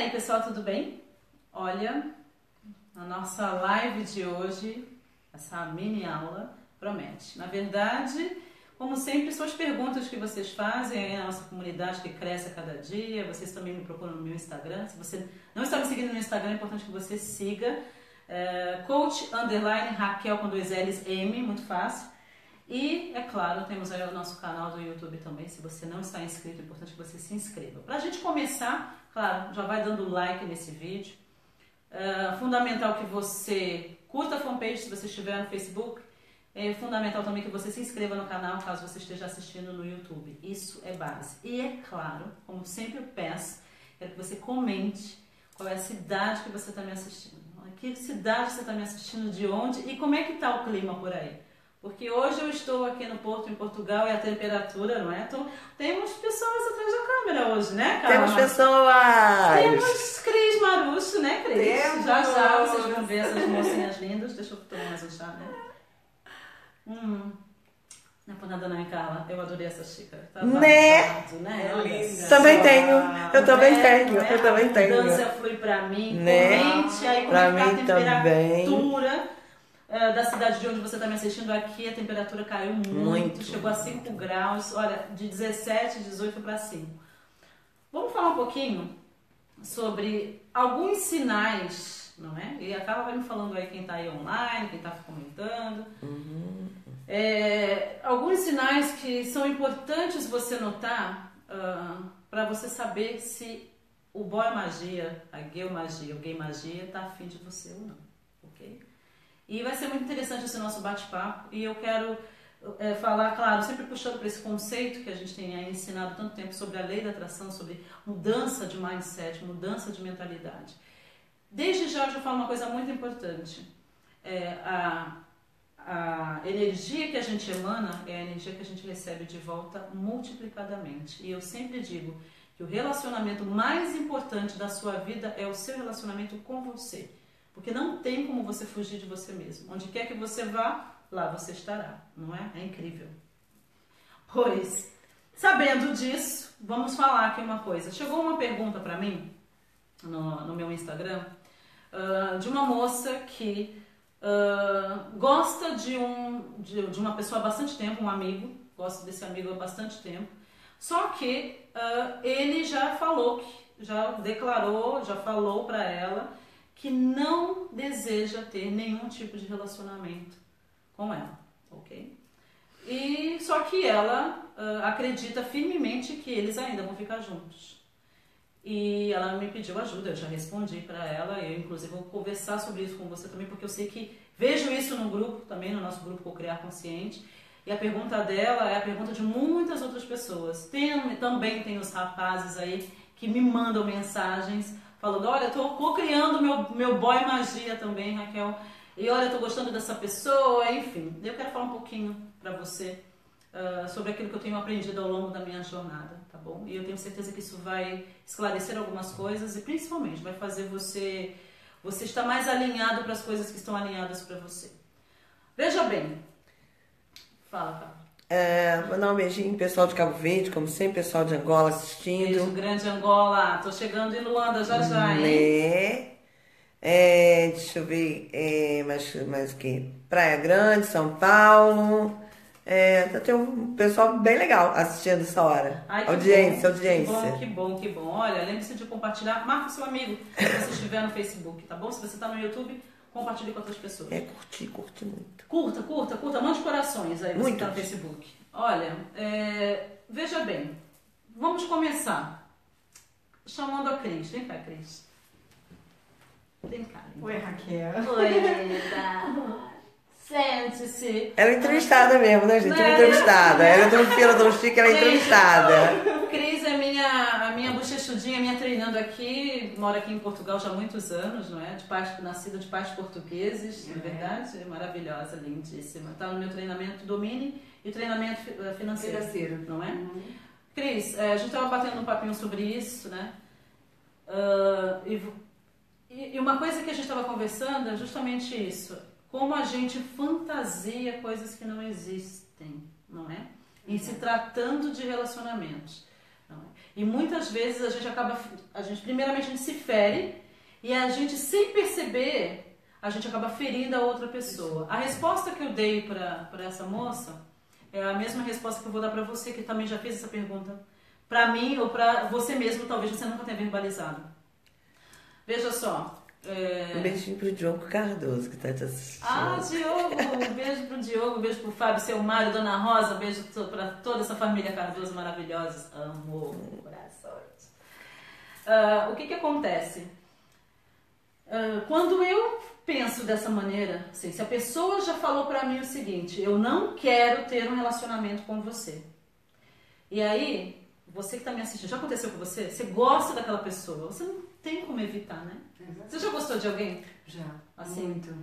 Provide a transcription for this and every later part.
aí, pessoal, tudo bem? Olha, a nossa live de hoje, essa mini aula, promete. Na verdade, como sempre, são as perguntas que vocês fazem aí na nossa comunidade que cresce a cada dia. Vocês também me procuram no meu Instagram. Se você não está me seguindo no Instagram, é importante que você siga. É, coach underline Raquel com dois L's M, muito fácil. E, é claro, temos aí o nosso canal do YouTube também. Se você não está inscrito, é importante que você se inscreva. Para a gente começar, claro, já vai dando like nesse vídeo. É fundamental que você curta a fanpage se você estiver no Facebook. É fundamental também que você se inscreva no canal caso você esteja assistindo no YouTube. Isso é base. E é claro, como sempre eu peço, quero que você comente qual é a cidade que você está me assistindo. Que cidade você está me assistindo, de onde e como é que está o clima por aí. Porque hoje eu estou aqui no Porto, em Portugal, e a temperatura, não é? Então, temos pessoas atrás da câmera hoje, né, Carla? Temos pessoas! Temos Cris Marucho, né, Cris? Temos. Já já vocês vão ver essas mocinhas lindas. Deixa eu tomar mais um chá, né? Hum. Não é por nada não, Carla. Eu adorei essa xícara. Tá né? Babado, né? É linda. Também tenho. Eu também né? tenho. Eu é? também tenho. Dança flui pra mim. Né? Comente aí pra é tá a temperatura. Uh, da cidade de onde você está me assistindo aqui, a temperatura caiu muito, muito. chegou a 5 graus, olha, de 17, 18 para 5. Vamos falar um pouquinho sobre alguns sinais, não é? E a Carla vai me falando aí quem está aí online, quem está comentando. Uhum. É, alguns sinais que são importantes você notar uh, ah, para você saber se o boy magia, a girl magia, o gay magia está afim de você ou não, ok? E vai ser muito interessante esse nosso bate-papo e eu quero é, falar, claro, sempre puxando para esse conceito que a gente tem aí ensinado tanto tempo sobre a lei da atração, sobre mudança de mindset, mudança de mentalidade. Desde já eu falo uma coisa muito importante. É, a, a energia que a gente emana é a energia que a gente recebe de volta multiplicadamente. E eu sempre digo que o relacionamento mais importante da sua vida é o seu relacionamento com você. Porque não tem como você fugir de você mesmo. Onde quer que você vá, lá você estará, não é? É incrível. Pois, sabendo disso, vamos falar aqui uma coisa. Chegou uma pergunta para mim no, no, meu Instagram uh, de uma moça que uh, gosta de, um, de, de, uma pessoa há bastante tempo, um amigo, gosta desse amigo há bastante tempo, só que uh, ele já falou, já declarou, já falou para ela que não deseja ter nenhum tipo de relacionamento com ela, ok? E só que ela uh, acredita firmemente que eles ainda vão ficar juntos. E ela me pediu ajuda, eu já respondi para ela, eu inclusive vou conversar sobre isso com você também, porque eu sei que vejo isso no grupo, também no nosso grupo Criar Consciente, e a pergunta dela é a pergunta de muitas outras pessoas. Tem, também tem os rapazes aí que me mandam mensagens falando, olha, tô co-criando meu, meu boy magia também, Raquel. E olha, tô gostando dessa pessoa, enfim. Eu quero falar um pouquinho para você uh, sobre aquilo que eu tenho aprendido ao longo da minha jornada, tá bom? E eu tenho certeza que isso vai esclarecer algumas coisas e principalmente vai fazer você você estar mais alinhado para as coisas que estão alinhadas para você. Veja bem. Fala, Fábio. É, mandar um beijinho pessoal de Cabo Verde, como sempre, pessoal de Angola assistindo. Beijo grande Angola. Tô chegando em Luanda já já, hein? Né? É, deixa eu ver, é, mais, mais o que? Praia Grande, São Paulo. É, tá, tem um pessoal bem legal assistindo essa hora. Ai, audiência, bom, audiência. Que bom, que bom, que bom. Olha, lembre-se de compartilhar. Marca o seu amigo se você estiver no Facebook, tá bom? Se você está no YouTube, compartilhe com outras pessoas. É, curtir, curte muito. Curta, curta, curta. Mande corações aí, você está no Facebook. Olha, é, veja bem. Vamos começar chamando a Cris. Vem cá, Cris. Vem cá. Oi, Raquel. Oi, linda. Sente-se. Ela é entrevistada mesmo, né, gente? Ela é entrevistada. Ela é tão fila, tão chique, ela é entrevistada. É minha, treinando aqui, mora aqui em Portugal já há muitos anos, não é? De pais, nascida de pais portugueses, é verdade? Maravilhosa, lindíssima. Está no meu treinamento Domine e treinamento eh, financeiro, financeiro. não é? Uhum. Cris, é, a gente estava batendo um papinho sobre isso, né? Uh, e, e uma coisa que a gente estava conversando é justamente isso como a gente fantasia coisas que não existem, não é? Em se tratando de relacionamentos. E muitas vezes a gente acaba, a gente primeiramente a gente se fere e a gente sem perceber a gente acaba ferindo a outra pessoa. A resposta que eu dei para essa moça é a mesma resposta que eu vou dar para você que também já fez essa pergunta para mim ou para você mesmo, talvez você nunca tenha verbalizado. Veja só, é... Um beijinho pro Diogo Cardoso, que tá te assistindo. Ah, Diogo! Um beijo pro Diogo, um beijo pro Fábio, seu Mário, Dona Rosa, um beijo pra toda essa família Cardoso maravilhosa. Amo, corações. Uh, o que que acontece? Uh, quando eu penso dessa maneira, assim, se a pessoa já falou para mim o seguinte, eu não quero ter um relacionamento com você. E aí, você que tá me assistindo, já aconteceu com você? Você gosta daquela pessoa, você não tem como evitar, né? Você já gostou de alguém? Já, assim. muito.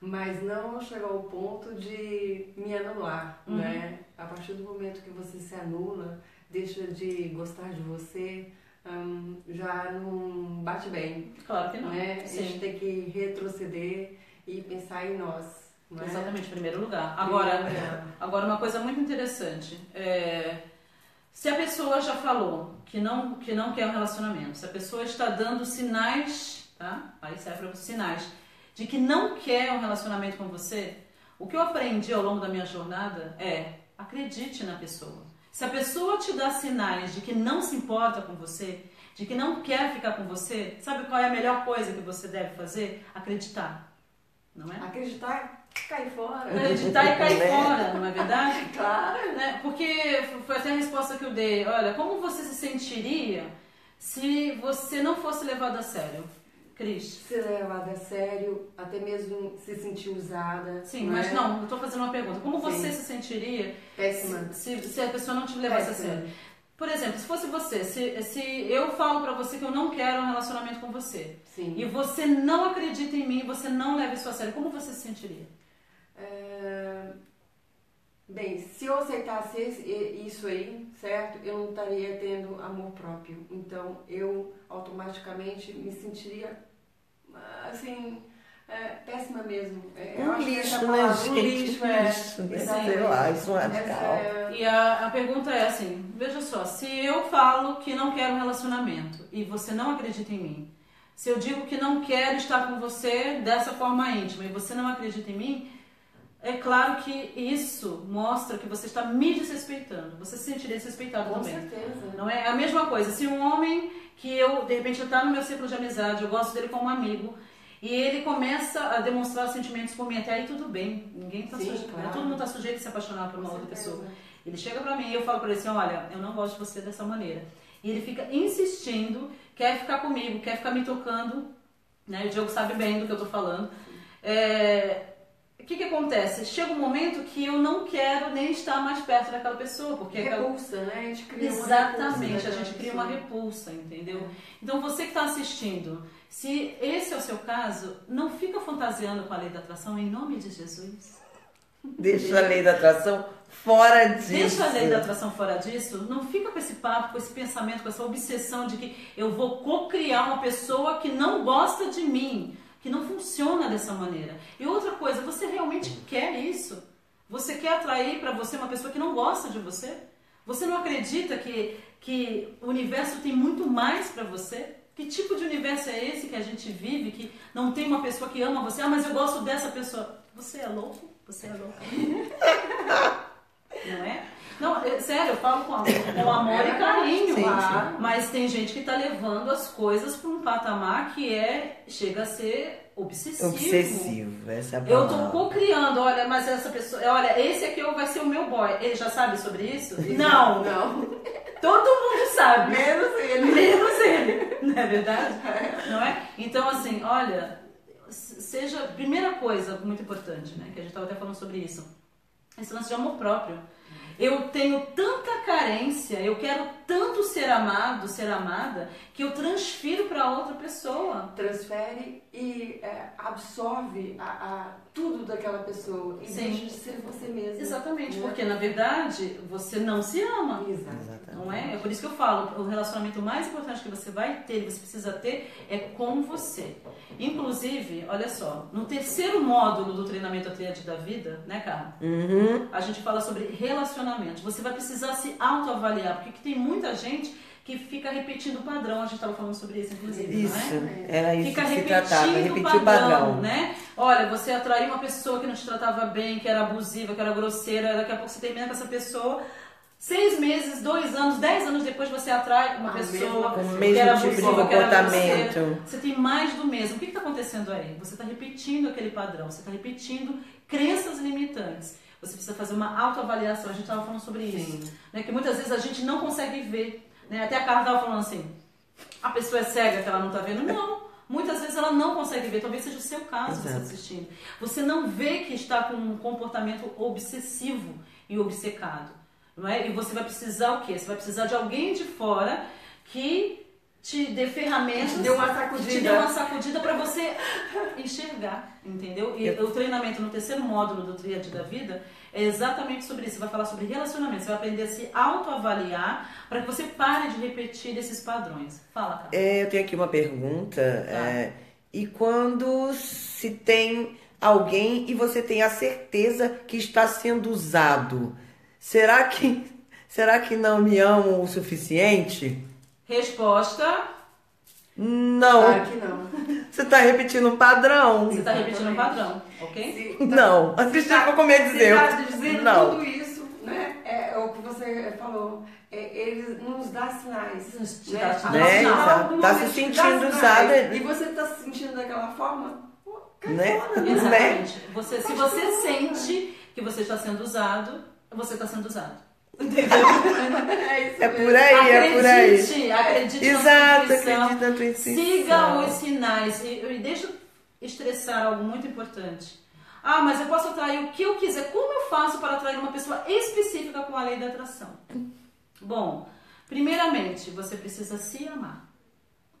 Mas não chegou ao ponto de me anular, uhum. né? A partir do momento que você se anula, deixa de gostar de você, hum, já não bate bem. Claro que não. Né? A gente tem que retroceder e pensar em nós. Né? Exatamente, em primeiro lugar. Agora, agora uma coisa muito interessante. É, se a pessoa já falou que não, que não quer um relacionamento, se a pessoa está dando sinais tá? Aí serve para sinais de que não quer um relacionamento com você. O que eu aprendi ao longo da minha jornada é acredite na pessoa. Se a pessoa te dá sinais de que não se importa com você, de que não quer ficar com você, sabe qual é a melhor coisa que você deve fazer? Acreditar. Não é? Acreditar cai fora. Acreditar e cair fora, não é verdade? claro. Né? Porque foi até a resposta que eu dei. Olha, como você se sentiria se você não fosse levado a sério? Cris. Ser levada a sério, até mesmo se sentir usada. Sim, não mas é? não, eu estou fazendo uma pergunta. Como Sim. você se sentiria Péssima. Se, se a pessoa não te levasse Péssima. a sério? Por exemplo, se fosse você, se, se eu falo para você que eu não quero um relacionamento com você, Sim. e você não acredita em mim, você não leva isso a sério, como você se sentiria? É... Bem, se eu aceitasse isso aí, certo? Eu não estaria tendo amor próprio. Então, eu automaticamente me sentiria assim, péssima mesmo. É, um lixo, né, gente? Um lixo, é. Lixo, né? Sei lá, isso é radical. É... E a, a pergunta é assim, veja só, se eu falo que não quero um relacionamento e você não acredita em mim, se eu digo que não quero estar com você dessa forma íntima e você não acredita em mim, é claro que isso mostra que você está me desrespeitando. Você se sentiria desrespeitado Com também. Com certeza. Não é a mesma coisa. Se um homem que eu, de repente, está no meu ciclo de amizade, eu gosto dele como amigo, e ele começa a demonstrar sentimentos por mim, até aí tudo bem. Ninguém tá sujeito, né? claro. Todo mundo está sujeito a se apaixonar por uma Com outra certeza. pessoa. Ele chega para mim e eu falo para ele assim: olha, eu não gosto de você dessa maneira. E ele fica insistindo, quer ficar comigo, quer ficar me tocando. Né? O Diogo sabe bem do que eu tô falando. É, o que, que acontece? Chega um momento que eu não quero nem estar mais perto daquela pessoa, porque repulsa, aquela... né? A gente cria Exatamente, repulsa, a gente cria uma repulsa, entendeu? Então você que está assistindo, se esse é o seu caso, não fica fantasiando com a lei da atração em nome de Jesus. Deixa a lei da atração fora disso. Deixa a lei da atração fora disso. Não fica com esse papo, com esse pensamento, com essa obsessão de que eu vou co-criar uma pessoa que não gosta de mim que não funciona dessa maneira. E outra coisa, você realmente quer isso? Você quer atrair para você uma pessoa que não gosta de você? Você não acredita que, que o universo tem muito mais para você? Que tipo de universo é esse que a gente vive, que não tem uma pessoa que ama você? Ah, mas eu gosto dessa pessoa. Você é louco? Você é louco. não é? Não, é, sério, eu falo com amor, com amor e carinho. Sim, sim. Mas tem gente que está levando as coisas para um patamar que é chega a ser obsessivo. Obsessivo, essa é a Eu tô co-criando, olha, mas essa pessoa, olha, esse aqui vai ser o meu boy. Ele já sabe sobre isso? Não, não. Todo mundo sabe. Menos ele. Menos ele. Não é verdade? Não é? Então, assim, olha, seja. Primeira coisa muito importante, né? Que a gente estava até falando sobre isso. Esse lance de amor próprio. Eu tenho tanta carência, eu quero tanto ser amado, ser amada, que eu transfiro para outra pessoa. Transfere e é, absorve a, a, tudo daquela pessoa e Sim. deixa de ser você mesmo. Exatamente, né? porque na verdade você não se ama. Exato. Não é? É por isso que eu falo, o relacionamento mais importante que você vai ter, você precisa ter, é com você. Inclusive, olha só, no terceiro módulo do treinamento a tríade da vida, né, Carla? Uhum. A gente fala sobre relacionamento. Você vai precisar se autoavaliar, porque tem muita gente que fica repetindo o padrão. A gente estava falando sobre isso, inclusive, Isso, não é? era isso Fica que se repetindo tratava, o repetir padrão, o padrão. né? Olha, você atraiu uma pessoa que não te tratava bem, que era abusiva, que era grosseira, daqui a pouco você termina com essa pessoa. Seis meses, dois anos, dez anos depois você atrai uma Ah, pessoa mesmo- Com o que era mesmo tipo de abusiva, que era comportamento. grosseira. Você tem mais do mesmo. O que está acontecendo aí? Você está repetindo aquele padrão, você está repetindo crenças limitantes. Você precisa fazer uma autoavaliação. A gente estava falando sobre isso. Né? Que muitas vezes a gente não consegue ver. Né? Até a Carla estava falando assim: a pessoa é cega que ela não está vendo? Não. Muitas vezes ela não consegue ver, talvez seja o seu caso você Exato. assistindo. Você não vê que está com um comportamento obsessivo e obcecado. Não é? E você vai precisar o quê? Você vai precisar de alguém de fora que te dê ferramentas, Te dê uma sacudida. te dê uma sacudida para você enxergar, entendeu? E o treinamento no terceiro módulo do Tríade da Vida é exatamente sobre isso. Você vai falar sobre relacionamento, você vai aprender a se autoavaliar para que você pare de repetir esses padrões. Fala, cara. É, eu tenho aqui uma pergunta. Tá. é, e quando se tem alguém e você tem a certeza que está sendo usado, será que será que não me amam o suficiente? Resposta: Não. Claro que não. Você está repetindo um padrão. você está repetindo um padrão, ok? Se- tá- Não. A Cristina ficou com medo de dizer. Você tá dizendo Não. tudo isso, né? É, o que você falou. É, ele nos dá sinais. Te né? dá- dá Né? Tá- tá se sentindo dá sinais. usada. E você está se sentindo daquela forma? Né? né? Exatamente. Você, se você sente que você está sendo usado, você está sendo usado. É isso É por aí, é por aí. Acredite, acredite Exato, na sua intuição. acredita na tua intuição. Siga os sinais. E, e deixa eu estressar algo muito importante. Ah, mas eu posso atrair o que eu quiser. Como eu faço para atrair uma pessoa específica com a lei da atração? Bom, primeiramente, você precisa se amar.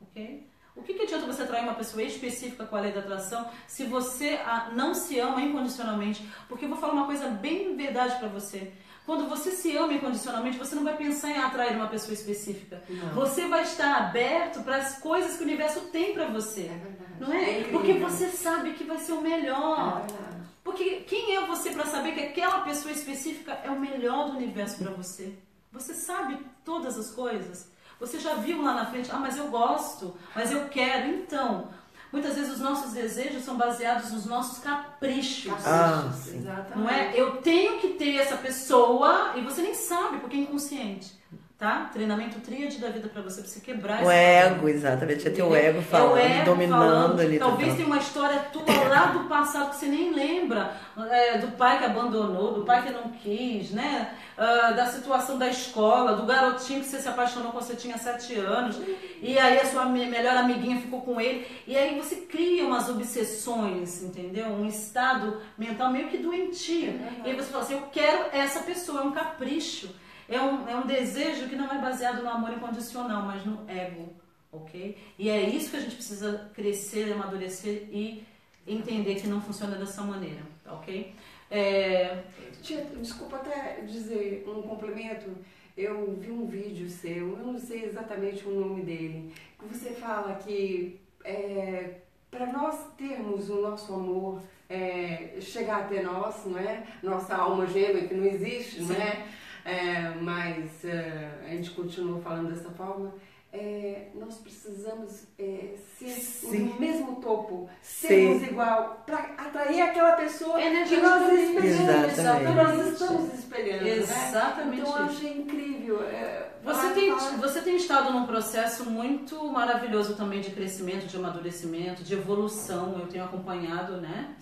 Ok? O que, que adianta você atrair uma pessoa específica com a lei da atração se você não se ama incondicionalmente? Porque eu vou falar uma coisa bem verdade para você. Quando você se ama incondicionalmente, você não vai pensar em atrair uma pessoa específica. Não. Você vai estar aberto para as coisas que o universo tem para você. É verdade. Não é? É. Porque você sabe que vai ser o melhor. É. Porque quem é você para saber que aquela pessoa específica é o melhor do universo para você? Você sabe todas as coisas? Você já viu lá na frente, ah, mas eu gosto, mas eu quero. Então, muitas vezes os nossos desejos são baseados nos nossos caprichos. Ah, sim. Exatamente. Não é? Eu tenho que essa pessoa e você nem sabe porque é inconsciente. Tá? Treinamento tríade da vida pra você, pra você quebrar O ego, exatamente. É teu Entendeu? ego falando, É o ego dominando falando. ali. Talvez total. tenha uma história tua lá do passado que você nem lembra. é, do pai que abandonou, do pai que não quis, né? Ah, da situação da escola, do garotinho que você se apaixonou quando você tinha sete anos. E aí a sua me- melhor amiguinha ficou com ele. E aí você cria umas obsessões, entendeu? Um estado mental meio que doentio. É e aí você fala assim, eu quero essa pessoa, é um capricho. É um, é um desejo que não é baseado no amor incondicional, mas no ego, ok? E é isso que a gente precisa crescer, amadurecer e entender que não funciona dessa maneira, ok? É, Tia, desculpa até dizer um complemento. Eu vi um vídeo seu, eu não sei exatamente o nome dele, que você fala que é, para nós termos o nosso amor é, chegar até nós, não é? Nossa alma gêmea que não existe, não é? É, mas é, a gente continua falando dessa forma. é, nós precisamos é, ser Sim. no mesmo topo, Sim. sermos igual, para atrair aquela pessoa que nós espelhamos, que nós estamos espelhando. né? Exatamente Então eu achei incrível. é, Você tem, você tem estado num processo muito maravilhoso também de crescimento, de amadurecimento, de evolução. Eu tenho acompanhado, né?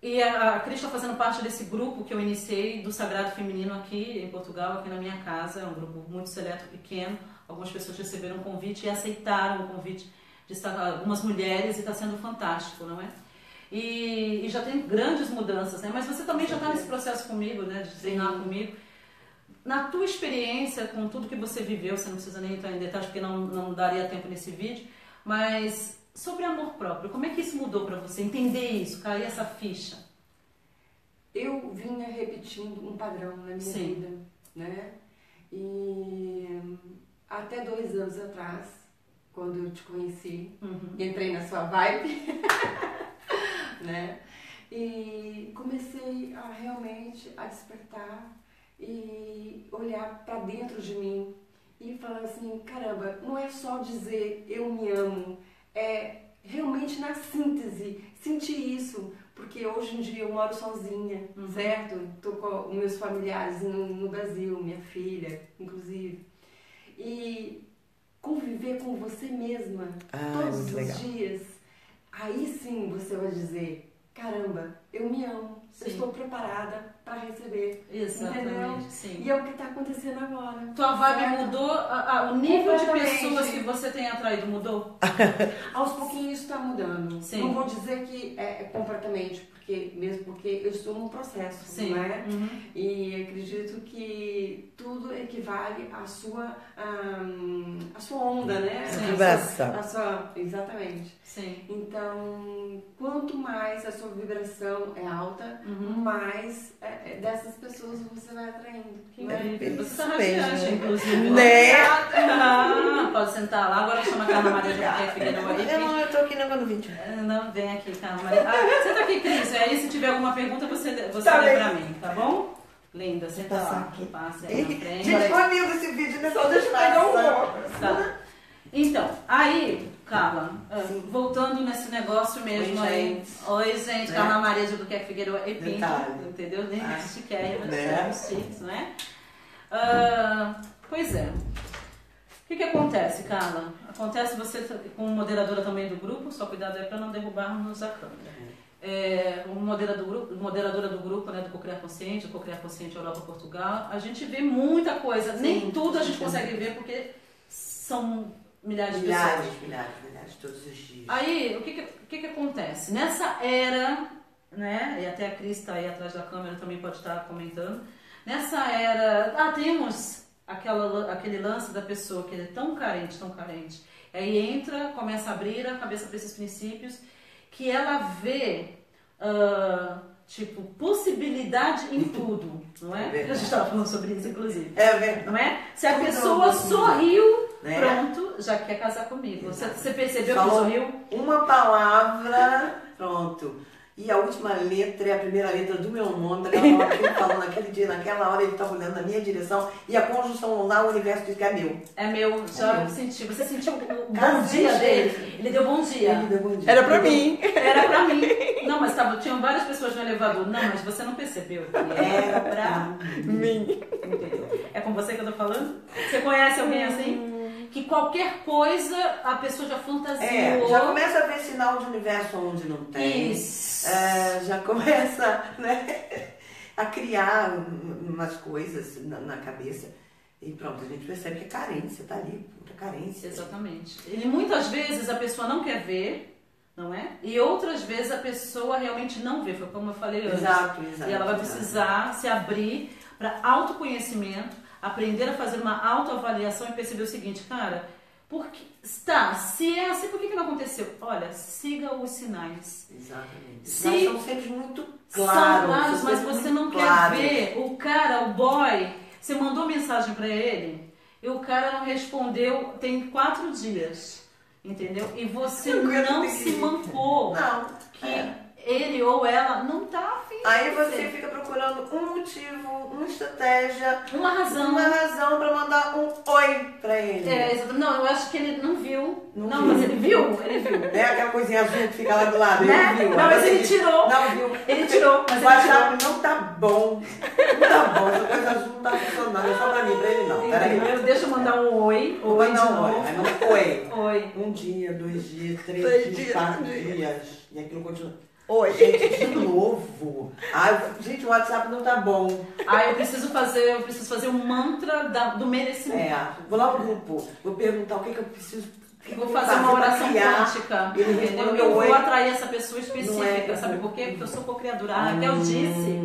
Sim. E a, a Cris está fazendo parte desse grupo que eu iniciei do Sagrado Feminino aqui em Portugal, aqui na minha casa. É um grupo muito seleto, pequeno. Algumas pessoas receberam um convite e aceitaram o convite de estar algumas mulheres e está sendo fantástico, não é? E, e já tem grandes mudanças, né? Mas você também já está nesse processo comigo, né? De treinar comigo. Na tua experiência, com tudo que você viveu, você não precisa nem entrar em detalhes porque não, não daria tempo nesse vídeo, mas sobre amor próprio, como é que isso mudou para você? Entender isso, cair essa ficha. Eu vinha repetindo um padrão na minha Sim. vida, né? E até dois anos atrás, quando eu te conheci, Uhum. entrei na sua vibe, né? E comecei a realmente a despertar e olhar para dentro de mim e falar assim, caramba, não é só dizer eu me amo, é realmente na síntese sentir isso, porque hoje em dia eu moro sozinha, uhum. certo? Tô com meus familiares no, no Brasil, minha filha, inclusive. E conviver com você mesma ah, todos os legal. dias, aí sim você vai dizer, caramba, eu me amo, sim. eu estou preparada para receber. Exatamente, sim. E é o que está acontecendo agora. Tua vibe certo? mudou? A, a, o nível de pessoas que você tem atraído mudou? Aos pouquinhos está mudando. Sim. Não vou dizer que é, é completamente, porque, mesmo porque eu estou num processo, Sim. não é? Uhum. E acredito que tudo equivale à sua, um, à sua onda, né? Sim. Vibração. A sua, exatamente. Sim. Então, quanto mais a sua vibração é alta, uhum. mais é, é dessas pessoas você vai atraindo. Que né? é, você está na viagem, inclusive. Né? Ah, pode sentar lá. Agora chama a Carla Maria de Figueiredo aí. Não, eu tô aqui no vídeo. Não, vem aqui, Carla Maria. Ah, senta aqui, Cris aí se tiver alguma pergunta, você, você tá lê pra mim, tá bom? Linda, você tá lá. Aqui. Passe aí na frente. Gente, ficou lindo esse vídeo, né? Só deixa eu pegar um. Tá. Então, aí, Carla, ah, Sim. voltando nesse negócio mesmo Oi, aí. Gente. Oi, gente. Né? Carla Maria de Buquerque Figueiredo e Pinto. Entendeu? Nem ah. chiquérrima, né? chiques, não é? Uh, pois é. O que, que acontece, Carla? Acontece você como moderadora também do grupo, só cuidado aí para não derrubarmos a câmera é, moderador grupo, moderadora do grupo né, do Cocriar Consciente, o Cocriar Consciente Europa Portugal, a gente vê muita coisa. Sim, Nem tudo a gente sim. consegue ver porque são milhares de milhares, pessoas. Milhares, milhares, todos os dias. Aí, o que que, o que, que acontece? Nessa era, né, e até a Cris está aí atrás da câmera também pode estar comentando, nessa era, ah, temos aquela, aquele lance da pessoa que é tão carente, tão carente, aí entra, começa a abrir a cabeça para esses princípios que ela vê, uh, tipo, possibilidade em tudo, não é? é a gente estava falando sobre isso, inclusive. É verdade. Não é? Se a pessoa sorriu, né? pronto, já quer casar comigo. Você, você percebeu Falou que sorriu? Uma palavra, pronto. E a última letra é a primeira letra do meu nome, daquela hora que ele falou naquele dia, naquela hora ele estava olhando na minha direção e a conjunção lá, o universo diz que é meu. É meu, já é meu. senti. Você sentiu o bom dia dele? Ele deu bom dia. Ele deu bom dia. Era pra mim. Era pra mim. Não, mas tava, tinham várias pessoas no elevador. Não, mas você não percebeu que era pra mim. Entendeu? É com você que eu tô falando? Você conhece alguém assim? Que qualquer coisa a pessoa já fantasiou. É, já começa a ver sinal de universo onde não tem. Isso. É, já começa né, a criar umas coisas na, na, cabeça. E pronto, a gente percebe que a carência tá ali, muita carência. Exatamente. E muitas vezes a pessoa não quer ver, não é? E outras vezes a pessoa realmente não vê, foi como eu falei antes. Exato, exato. E ela vai precisar exato. se abrir para autoconhecimento aprender a fazer uma autoavaliação e perceber o seguinte, cara, porque está, se é assim, por que, que não aconteceu? Olha, siga os sinais. Exatamente. Se somos sempre muito claros. São claros, mas você não claros. quer ver o cara, o boy. Você mandou mensagem para ele e o cara não respondeu tem quatro dias. Entendeu? E você não se mancou. Não. Que é. Ele ou ela não tá Aí você fica procurando um motivo, uma estratégia, uma razão, uma razão para mandar um oi para ele. É, exatamente. Não, eu acho que ele não viu. Não, não viu. mas ele viu, ele viu. É aquela coisinha azul que fica lá do lado, né? ele viu. Não, mas ele tirou. Não viu. Ele tirou, mas o WhatsApp não tá bom. Não tá bom, essa coisa azul não tá funcionando. É só pra mim, pra ele não. Peraí. Deixa eu mandar um oi. Oi, mandar um oi. Aí manda oi. Oi. Um dia, dois dias, três, três dias, quatro dias. E aquilo continua. Oi. Gente, de novo. Ai, gente, o WhatsApp não tá bom. Ah, eu preciso fazer, eu preciso fazer um mantra da, do merecimento. É, vou lá pro grupo, vou perguntar o que, que eu preciso. Que vou fazer, fazer uma oração quântica. Entendeu? Eu vou atrair essa pessoa específica. É, sabe por quê? Porque eu sou co-criadora. A Raquel hum. disse.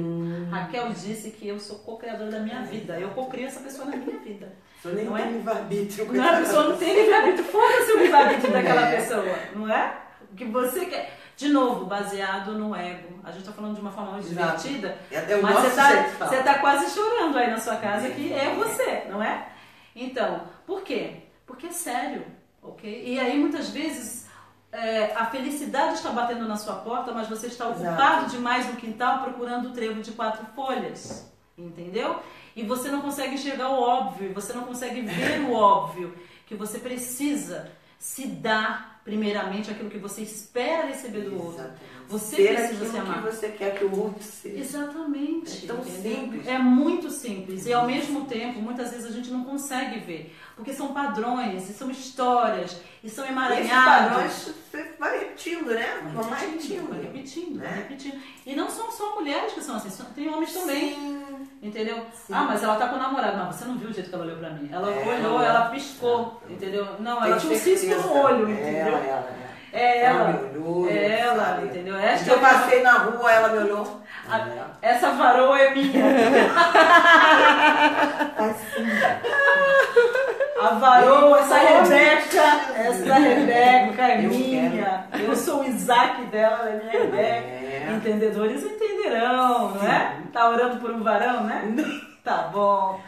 Raquel disse que eu sou co-criadora da minha vida. Eu co-crio essa pessoa na minha vida. Eu nem não é? livre-arbítrio. Não, a pessoa não tem livre-arbítrio. Foda-se o livre-arbítrio daquela é. pessoa. Não é? O que você quer. De novo, baseado no ego. A gente está falando de uma forma muito divertida, é mas você está você tá quase chorando aí na sua casa que é você, não é? Então, por quê? Porque é sério, ok? E aí muitas vezes é, a felicidade está batendo na sua porta, mas você está ocupado Exato. demais no quintal procurando o trevo de quatro folhas, entendeu? e você não consegue enxergar o óbvio, você não consegue ver o óbvio, que você precisa se dar primeiramente aquilo que você espera receber do outro. Exatamente. Você Ser precisa se amar. que você quer que o outro seja. Exatamente. É tão entendeu? simples. É muito simples. E ao mesmo tempo, muitas vezes a gente não consegue ver. Porque são padrões, e são histórias, e são Esses emaranhados. padrões você vai repetindo, né? Vai repetindo. vai repetindo, vai Né? repetindo. E não são só mulheres que são assim, tem homens também. Sim. Entendeu? Sim. Ah, mas ela tá com o namorado. Não, você não viu o jeito que ela olhou pra mim. Ela É, olhou, ela- ela piscou, entendeu? Não, ela tinha um cisco certeza. no olho, Ela, entendeu? ela, ela. É Ela ela. me olhou, É ela, sabe? entendeu? Esta eu é passei na rua, ela me olhou. a- essa varoa é minha. Assim. A varoa, essa Rebeca, essa Rebeca é Eu minha. Eu sou o Isaac dela, ela é minha Rebeca. É. Entendedores entenderão, não é? Tá orando por um varão, né? Tá bom.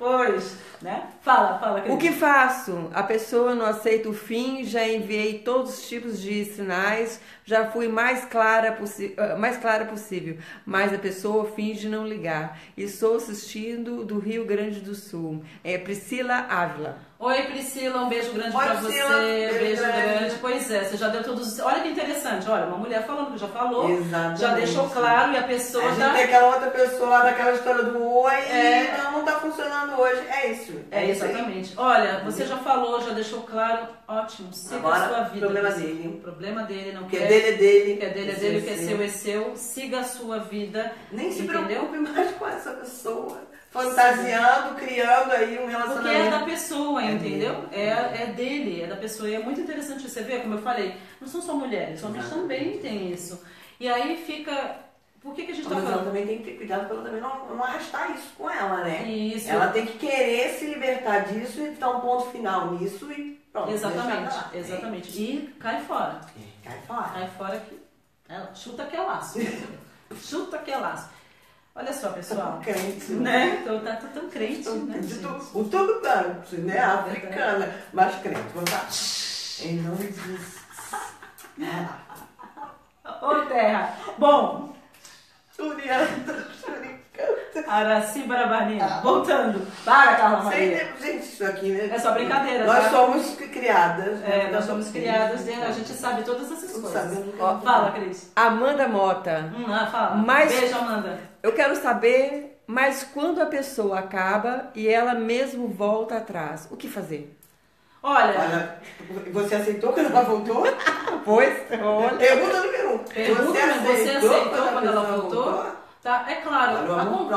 Pois, né? Fala, fala, O que faço? A pessoa não aceita o fim, já enviei todos os tipos de sinais, já fui mais clara, ah, mais clara possível, mas a pessoa finge não ligar. E estou assistindo do Rio Grande do Sul. É Priscila Ávila. Oi, Priscila, um beijo grande Priscila, você. beijo Beijo grande. grande. Pois é, você já deu todos os. Olha que interessante, olha, uma mulher falando que já falou, Exatamente. já deixou claro e a pessoa A gente tá. tem aquela outra pessoa lá daquela história do oi É. e não, não tá funcionando hoje. É isso. É, isso aí. exatamente. Olha, você já falou, já deixou claro, ótimo, siga Agora, a sua vida. problema Priscila. dele. O problema dele, não que quer. é dele é dele. Que é dele é dele, o que é seu. seu é seu. Siga a sua vida. Nem se entendeu? preocupe mais com essa pessoa. Fantasiando, criando aí um Porque é relacionamento. da pessoa, É entendeu? É, é dele, é da pessoa. E é muito interessante você ver, como eu falei, não são só mulheres, homens Exatamente. também têm isso. E aí fica. Por que, que a gente Mas tá ela falando? também tem que ter cuidado pra ela também não, não arrastar isso com ela, né? Isso. Ela tem que querer se libertar disso e dar um ponto final nisso e pronto. Exatamente, lá. exatamente. E cai fora. É, Cai fora. Cai fora que. Ela, chuta que é laço. chuta que é laço. Olha só, pessoal. Crente, Né? Tô, tá, tô tão crente, né? De O todo tanto, né? Africana, mas crente. Vamos lá. Em nome de Jesus. Ô, terra. Bom, Surianda, Araci Barabaninha. Voltando. Para, Carla Sem Maria. Gente, isso aqui, né? É só brincadeira, Nós tá? somos criadas. né? É, nós somos criadas, né? a gente sabe todas essas coisas. que- Ó, fala, Cris. Amanda Mota. Hum, ah, fala. Mas- Beijo, Amanda. Eu quero saber, mas quando a pessoa acaba e ela mesmo volta atrás, o que fazer? Olha, Olha, você aceitou quando ela voltou? Pois, olha. Pergunta número um. Pergunta, mas você aceitou quando ela voltou? Tá, é claro, acon-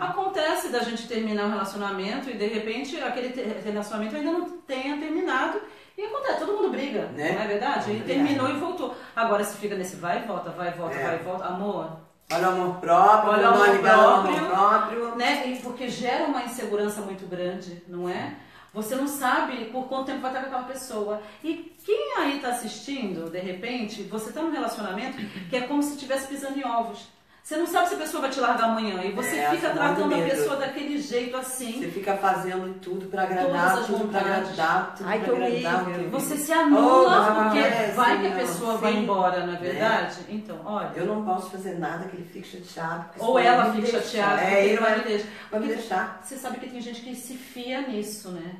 acontece da gente terminar um relacionamento e de repente aquele relacionamento ainda não tenha terminado. E acontece, todo mundo briga, Né? não é verdade? E É terminou e voltou. Agora, se fica nesse vai e volta, vai e volta, É. vai e volta, amor, Olha o amor próprio, Olha amor o amor próprio. próprio. né? E porque gera uma insegurança muito grande, não é? Você não sabe por quanto tempo vai estar com aquela pessoa. E quem aí está assistindo, de repente, você está num relacionamento que é como se estivesse pisando em ovos. Você não sabe se a pessoa vai te largar amanhã. E você É, fica tratando a pessoa daquele jeito assim. Você fica fazendo tudo pra Todas agradar, tudo pra agradar, tudo Ai, pra que agradar. porque- Você se Oh, anula mas porque acontece, vai que a pessoa vai sim. embora, não é verdade? Então, olha. Eu não posso fazer nada que ele fique chateado. Ou ela fica deixa. chateada, porque É, ele vai vai, me deixar. vai me deixar. Você sabe que tem gente que se fia nisso, né?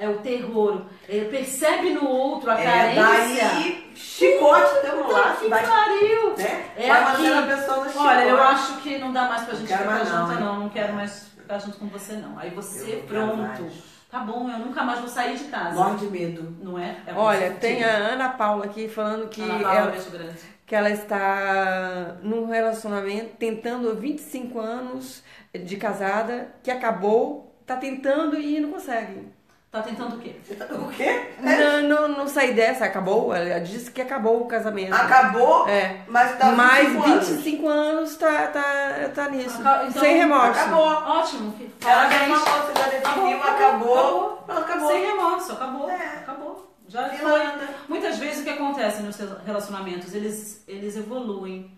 É o terror. Ele percebe no outro a É, carência. daí, chicote, tamo lá, que vai, pariu! né? É vai aqui. a pessoa no chicote. Olha, eu acho que não dá mais pra gente ficar mais não, junto, não. Não quero mais ficar junto com você, não. Aí Eu você, quero pronto. Tá bom, eu nunca mais vou sair de casa. Morre de medo. Não é? é Olha, tem a Ana Paula aqui falando que Ana Paula, ela, beijo grande. que ela está num relacionamento tentando há 25 anos de casada, que acabou, tá tentando e não consegue. Tá tentando o quê? Tá- O quê? Não, não, não saí dessa, acabou. Ela disse que acabou o casamento. Acabou, É. mas tá Mas 25 anos. 25 anos tá, tá, tá nisso. Aca- então, Sem remorso. acabou. Ótimo. Ela já falou, já definiu, Acabou, acabou. acabou. Sem remorso, acabou. É. Acabou. Já foi. anda. Muitas vezes o que acontece nos relacionamentos, eles, eles evoluem.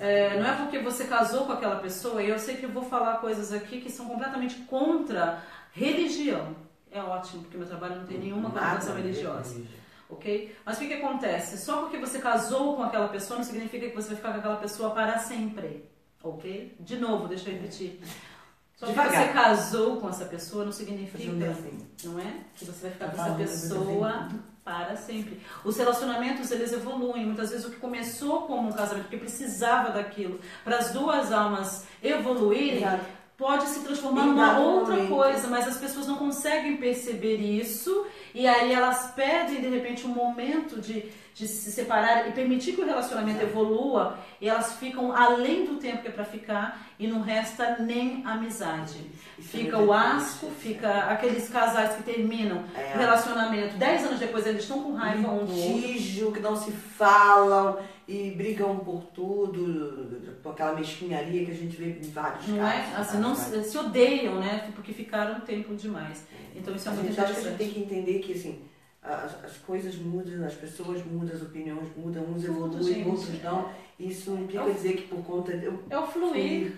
É, não é porque você casou com aquela pessoa, e eu sei que eu vou falar coisas aqui que são completamente contra religião. É ótimo, porque meu trabalho não tem nenhuma conotação religiosa. religião. Ok? Mas o que, que acontece? Só porque você casou com aquela pessoa não significa que você vai ficar com aquela pessoa para sempre. Ok? De novo, deixa eu repetir. Só que você casou com essa pessoa não significa, não é? Que você vai ficar Tá com essa pessoa para sempre. Os relacionamentos, eles evoluem. Muitas vezes o que começou como um casamento, porque precisava daquilo, para as duas almas evoluírem, Exato. Pode se transformar numa outra coisa, mas as pessoas não conseguem perceber isso e aí elas perdem de repente um momento de, de se separar e permitir que o relacionamento evolua e elas ficam além do tempo que é para ficar e não resta nem amizade. Isso é Fica muito o asco, fica aqueles casais que terminam É. o relacionamento, dez anos depois eles estão com raiva um do outro. litígio, que não se falam e brigam por tudo, por aquela mesquinharia que a gente vê em vários Não casos. é? Assim, não se, se odeiam, né? Porque ficaram um tempo demais. Então isso é a muito gente acha que a gente interessante. tem que entender que assim, as, as coisas mudam, as pessoas mudam, as opiniões mudam, uns evoluem, outros não. Isso não implica É o- dizer que por conta de. É o fluir.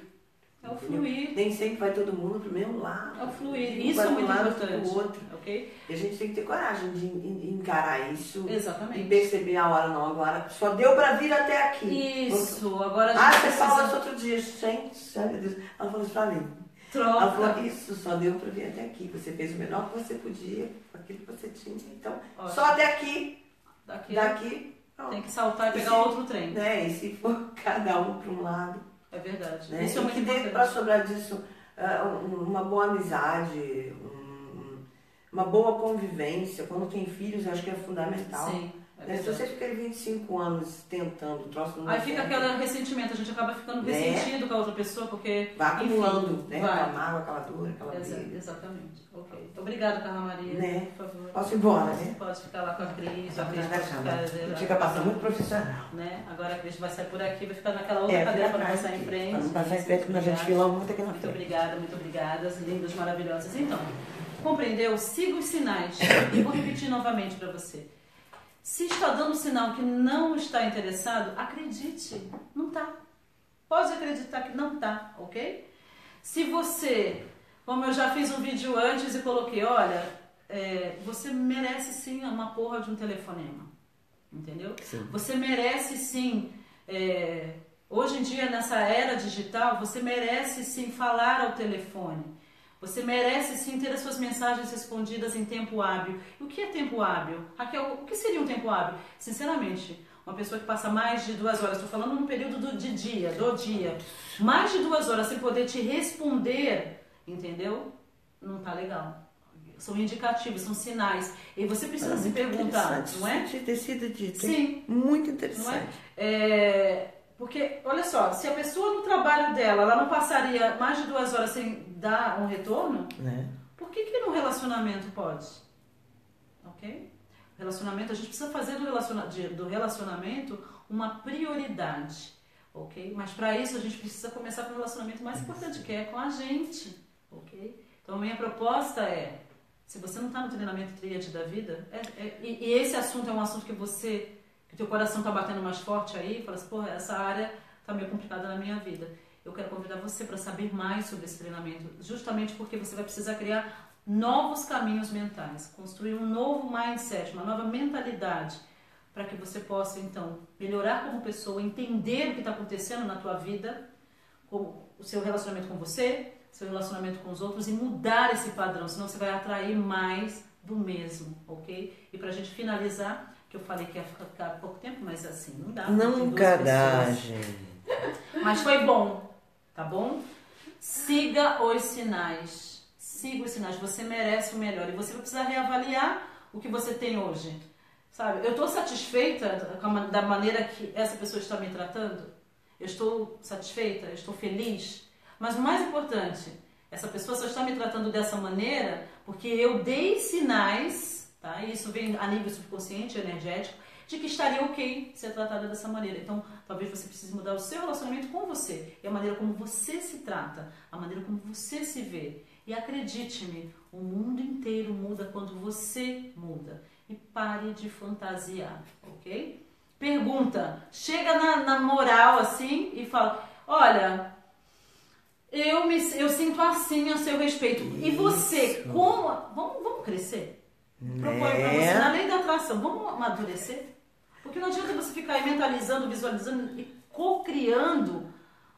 É o entendeu? fluir. Nem sempre vai todo mundo pro mesmo lado. É o fluir. Isso é um muito lado, outro importante. pro outro. Ok? E a gente tem que ter coragem de en- en- encarar isso e Exatamente. perceber a hora não agora. Só deu pra vir até aqui. Isso. Agora a Ah, você falou isso precisa... outro dia, gente, meu Deus. Ela falou isso pra mim. Ela Troca. falou, isso só deu pra vir até aqui. Você fez o menor que você podia, com aquilo que você tinha. Então, Ótimo. só até aqui, Daqui daqui, tem que saltar e E pegar se- outro trem. né? E se for cada um pra um lado, É verdade. né? Isso é e muito que dê pra importante. sobrar disso ah, um- uma boa amizade, um- uma boa convivência. Quando tem filhos, eu acho que é fundamental. Sim. É Né? Se você fica aí 25 anos tentando, o troço não Aí fica certo, aquele ressentimento, a gente acaba ficando Né? ressentido com a outra pessoa, porque. Vai acumulando, enfim, né? vai. Aquela mágoa, aquela dor, aquela Exa- briga. exatamente. Ok. Obrigada, Carla Maria. Né? Por favor. Posso ir embora, né? Pode ficar lá com a Cris, a Vai Cris pode ficar. Gente fica passando muito profissional. Né? Agora a Cris vai sair por aqui, vai ficar naquela outra É, cadeira para não passar em frente. Pra não passar em frente, quando a gente Obrigada. fila muito aqui na Muito frente. obrigada, muito obrigadas, lindas, maravilhosas. Então, compreendeu? Siga os sinais. E vou repetir novamente para você. Se está dando sinal que não está interessado, acredite, não está. Pode acreditar que não está, ok? Se você, como eu já fiz um vídeo antes e coloquei, olha, é, você merece sim uma porra de um telefonema, entendeu? Sim. Você merece sim, é, hoje em dia nessa era digital, você merece sim falar ao telefone. Você merece sim ter as suas mensagens respondidas em tempo hábil. E o que é tempo hábil? Raquel, o que seria um tempo hábil? Sinceramente, uma pessoa que passa mais de duas horas, estou falando num período do, de dia, do dia, mais de duas horas sem poder te responder, entendeu? Não tá legal. São indicativos, são sinais. E você precisa se perguntar, não é? Ter sido dito. Sim. Muito Não é? interessante. É, porque, olha só, se a pessoa no trabalho dela, ela não passaria mais de duas horas sem dar um retorno, Né? por que que no relacionamento pode? Ok? Relacionamento, a gente precisa fazer do, relaciona do relacionamento uma prioridade, ok? Mas para isso a gente precisa começar com o relacionamento mais importante, que é com a gente, ok? Então a minha proposta é, se você não está no treinamento tríade da vida, é- é- e, e esse assunto é um assunto que você, que teu coração está batendo mais forte aí, fala assim, porra, essa área está meio complicada na minha vida. Eu quero convidar você para saber mais sobre esse treinamento, justamente porque você vai precisar criar novos caminhos mentais, construir um novo mindset, uma nova mentalidade, para que você possa então melhorar como pessoa, entender o que está acontecendo na tua vida, o seu relacionamento com você, seu relacionamento com os outros e mudar esse padrão, senão você vai atrair mais do mesmo, ok? E para a gente finalizar, que eu falei que ia ficar pouco tempo, mas assim, não dá. tem Nunca dá, gente. Mas foi bom, tá bom? Siga os sinais. Siga os sinais. Você merece o melhor. E você vai precisar reavaliar o que você tem hoje. Sabe? Eu estou satisfeita com da maneira que essa pessoa está me tratando? Eu estou satisfeita? Eu estou feliz? Mas o mais importante, essa pessoa só está me tratando dessa maneira porque eu dei sinais, tá? E isso vem a nível subconsciente, energético, de que estaria ok ser tratada dessa maneira. Então, talvez você precise mudar o seu relacionamento com você e a maneira como você se trata, a maneira como você se vê. E acredite-me, o mundo inteiro muda quando você muda. E pare de fantasiar, ok? Pergunta, chega na, na moral assim e fala: Olha, eu, me, eu sinto assim a seu respeito. E você, Isso. como. Vamos, vamos crescer? Proponho pra você, na lei da atração, vamos amadurecer? Porque não adianta você ficar aí mentalizando, visualizando e co-criando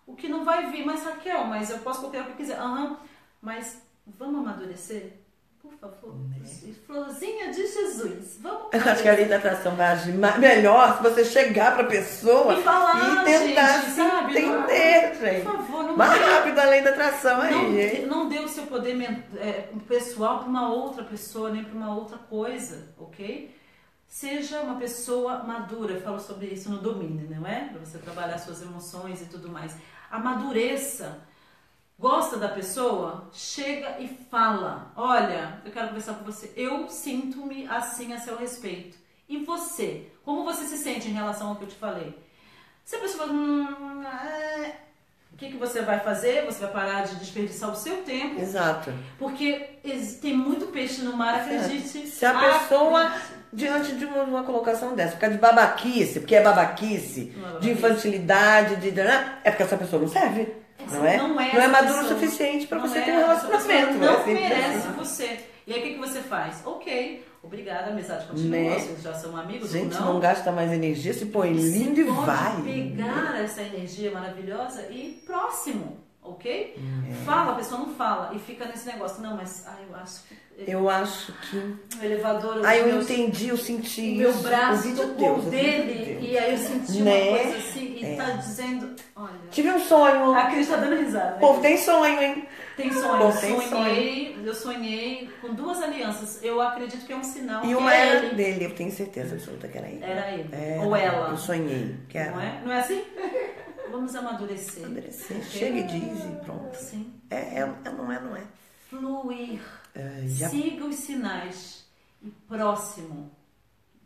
o que não vai vir. Mas Raquel, mas eu posso co-criar o que quiser. Aham, Mas vamos amadurecer? Por favor. Né? Florzinha de Jesus. Vamos Eu acho que a lei da atração vai agir melhor se você chegar pra pessoa E falar, e tentar gente, sabe? entender, gente. Por favor, não Mais rápido a lei da atração aí, não, hein? não dê o seu poder é, pessoal para uma outra pessoa, nem para uma outra coisa, ok? Seja uma pessoa madura. Eu falo sobre isso no domínio, não é? Para você trabalhar suas emoções e tudo mais. Amadureça. Gosta da pessoa? Chega e fala. Olha, eu quero conversar com você. Eu sinto-me assim a seu respeito. E você? Como você se sente em relação ao que eu te falei? Se a pessoa hum, é, o que, que você vai fazer? Você vai parar de desperdiçar o seu tempo, Exato. porque tem muito peixe no mar, acredite. Se a pessoa, diante de uma, uma colocação dessa, ficar de babaquice, porque é babaquice, Não é de babaquice. infantilidade, de. né? É porque essa pessoa não serve. Não é? Não é, não é essa maduro o pessoa. suficiente pra Não você é, ter um essa relacionamento. Não é simples merece você. E aí o que, que você faz? Ok, obrigada, amizade continua, Né? vocês já são amigos Gente, não não. gasta mais energia, se põe lindo e pode vai. pegar essa energia maravilhosa e próximo, ok? É. Fala, a pessoa não fala e fica nesse negócio. Não, mas ah, eu acho que Eu acho que. o elevador. Aí eu meus- entendi, eu senti o meu braço de tocou Deus, dele Deus. e aí eu senti Né? uma coisa assim e É. tá dizendo, olha, Tive um sonho. a Cris tá dando risada. O né? povo tem sonho, hein? Tem sonho, Pô, eu tem sonhei, eu sonhei com duas alianças. Eu acredito que é um sinal E uma é era ele. dele, eu tenho certeza absoluta que era ele. Era ele. Era. Ou ela. Eu sonhei. Que era. Não é? Não é assim? Vamos amadurecer. Amadurecer. Ok? Chega e diz e pronto. Sim. É, é, é, não é, não é. Fluir. É, já- Siga os sinais. E próximo.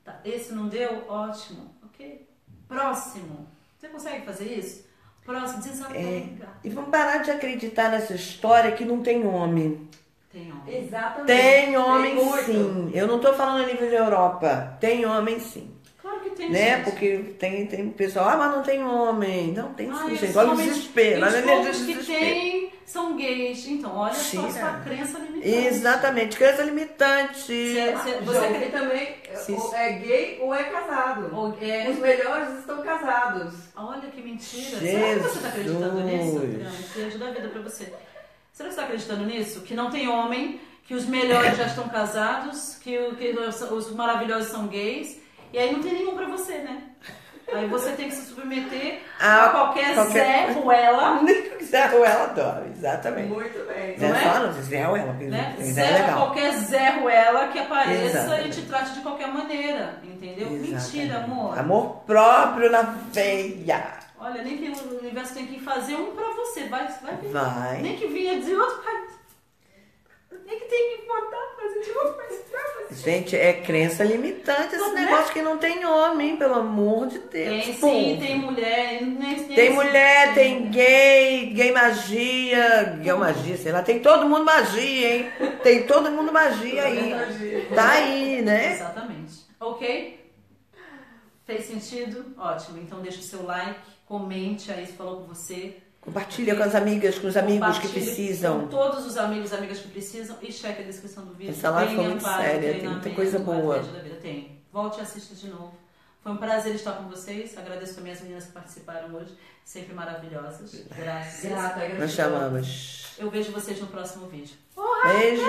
Tá, Esse não deu? Ótimo. Ok? Próximo. Você consegue fazer isso? Próximo. Desapega. E vamos parar de acreditar nessa história que não tem homem. Tem homem. Exatamente. Tem homem muito. sim. Eu não tô falando a nível de Europa. Tem homem sim. Claro que tem, Né? gente. Porque tem, tem pessoal, ah, mas não tem homem. Não, tem Ah, sim, gente. Olha o desespero. Olha poucos do que desespero. tem são gays. Então, olha só a sua crença limitante. Exatamente, crença limitante. Você- você- aqui também Sim. é gay ou é casado. Ou é- Os melhores estão casados. Olha que mentira. Será que você está acreditando nisso? Jesus. Não, ajudar a vida pra você. Será que você está acreditando nisso? Que não tem homem, que os melhores já estão casados, que, que os, os maravilhosos são gays, e aí não tem nenhum pra você, né? Aí você tem que se submeter Ah, a qualquer, qualquer- Zé Ruela, Zé Ruela adora, exatamente. Muito bem. Zé Não é? só não, Zé Ruela, né? Zé Zé, é legal. qualquer Zé Ruela que apareça Exatamente. e te trate de qualquer maneira, entendeu? Mentira, Exatamente. amor. Amor próprio na veia. Olha, nem que o universo tem que fazer um pra você, vai, vai. Vai. Nem que vinha de outro país. Nem que tem que botar fazer de pra você. Gente, é crença limitante esse Não é? negócio que não tem homem, pelo amor de Deus. Tem sim, povo. tem mulher. Nem Tem sim, mulher, tem gay, gay magia, gay magia, sei lá, tem todo mundo magia, hein? Tem todo mundo magia aí. Tá aí, né? Exatamente. Ok? Fez sentido? Ótimo. Então deixa o seu like, comente aí se falou com você. Compartilha com as amigas, com os amigos que precisam. Com todos os amigos e amigas que precisam e cheque a descrição do vídeo. Essa live foi muito séria, tem muita coisa boa. Atlético da Vida. Tem. Volte e assista de novo. Foi um prazer estar com vocês. Agradeço também as meninas que participaram hoje, sempre maravilhosas. Graças. Grata, Nós chamamos. Eu vejo vocês no próximo vídeo. Beijo!